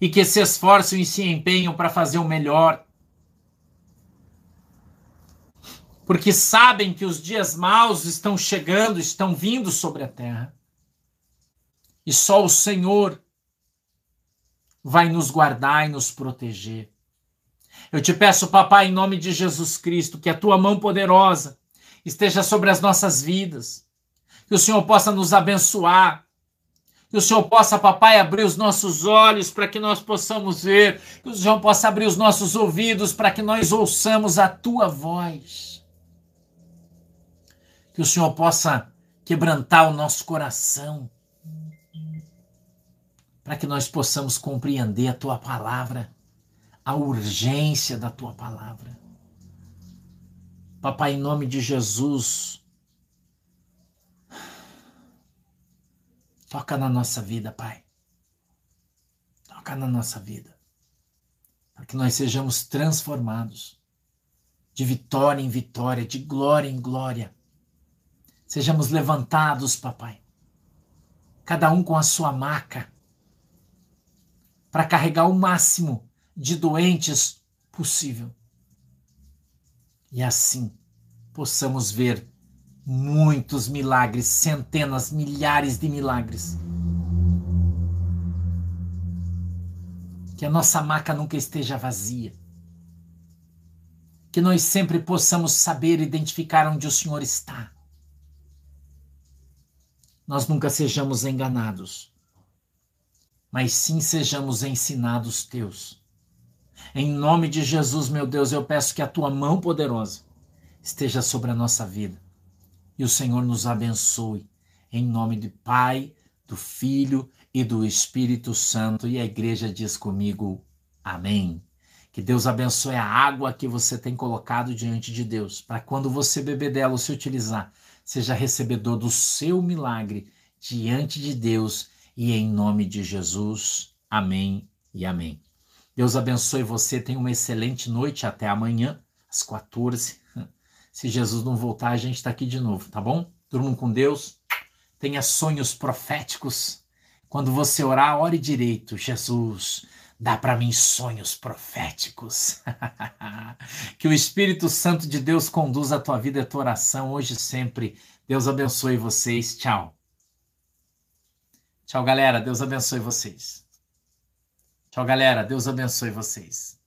e que se esforçam e se empenham para fazer o melhor porque sabem que os dias maus estão chegando, estão vindo sobre a terra. E só o Senhor vai nos guardar e nos proteger. Eu te peço, papai, em nome de Jesus Cristo, que a tua mão poderosa esteja sobre as nossas vidas, que o Senhor possa nos abençoar, que o Senhor possa, papai, abrir os nossos olhos para que nós possamos ver, que o Senhor possa abrir os nossos ouvidos para que nós ouçamos a tua voz. Que o Senhor possa quebrantar o nosso coração, para que nós possamos compreender a tua palavra, a urgência da tua palavra. Papai, em nome de Jesus, toca na nossa vida, Pai. Toca na nossa vida. Para que nós sejamos transformados de vitória em vitória, de glória em glória Sejamos levantados, papai. Cada um com a sua maca. Para carregar o máximo de doentes possível. E assim possamos ver muitos milagres, centenas, milhares de milagres. Que a nossa maca nunca esteja vazia. Que nós sempre possamos saber identificar onde o Senhor está nós nunca sejamos enganados, mas sim sejamos ensinados teus. Em nome de Jesus, meu Deus, eu peço que a tua mão poderosa esteja sobre a nossa vida e o Senhor nos abençoe. Em nome do Pai, do Filho e do Espírito Santo. E a igreja diz comigo: Amém. Que Deus abençoe a água que você tem colocado diante de Deus, para quando você beber dela ou se utilizar, seja recebedor do seu milagre diante de Deus e em nome de Jesus. Amém e amém. Deus abençoe você. Tenha uma excelente noite. Até amanhã, às 14. Se Jesus não voltar, a gente está aqui de novo, tá bom? Durmam com Deus. Tenha sonhos proféticos. Quando você orar, ore direito. Jesus, dá para mim sonhos proféticos. que o Espírito Santo de Deus conduza a tua vida e a tua oração hoje e sempre. Deus abençoe vocês. Tchau. Tchau, galera. Deus abençoe vocês. Tchau, galera. Deus abençoe vocês.